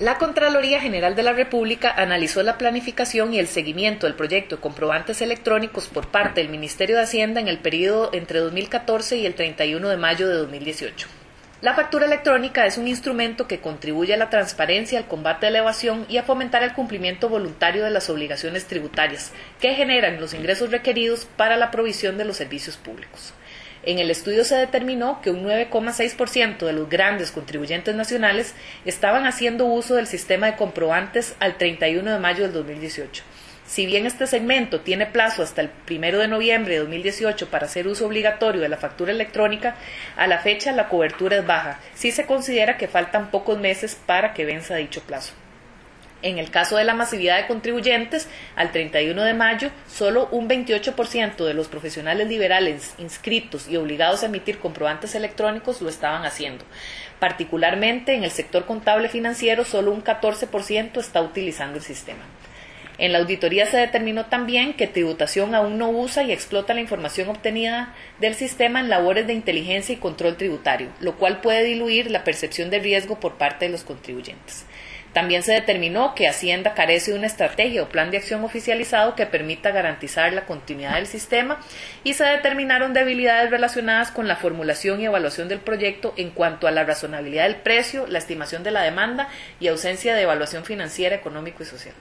La Contraloría General de la República analizó la planificación y el seguimiento del proyecto de comprobantes electrónicos por parte del Ministerio de Hacienda en el periodo entre 2014 y el 31 de mayo de 2018. La factura electrónica es un instrumento que contribuye a la transparencia, al combate a la evasión y a fomentar el cumplimiento voluntario de las obligaciones tributarias que generan los ingresos requeridos para la provisión de los servicios públicos. En el estudio se determinó que un 9,6% de los grandes contribuyentes nacionales estaban haciendo uso del sistema de comprobantes al 31 de mayo del 2018. Si bien este segmento tiene plazo hasta el 1 de noviembre de 2018 para hacer uso obligatorio de la factura electrónica, a la fecha la cobertura es baja, si se considera que faltan pocos meses para que venza dicho plazo. En el caso de la masividad de contribuyentes, al 31 de mayo, solo un 28% de los profesionales liberales inscritos y obligados a emitir comprobantes electrónicos lo estaban haciendo. Particularmente en el sector contable financiero, solo un 14% está utilizando el sistema. En la auditoría se determinó también que tributación aún no usa y explota la información obtenida del sistema en labores de inteligencia y control tributario, lo cual puede diluir la percepción de riesgo por parte de los contribuyentes. También se determinó que Hacienda carece de una estrategia o plan de acción oficializado que permita garantizar la continuidad del sistema y se determinaron debilidades relacionadas con la formulación y evaluación del proyecto en cuanto a la razonabilidad del precio, la estimación de la demanda y ausencia de evaluación financiera, económico y social.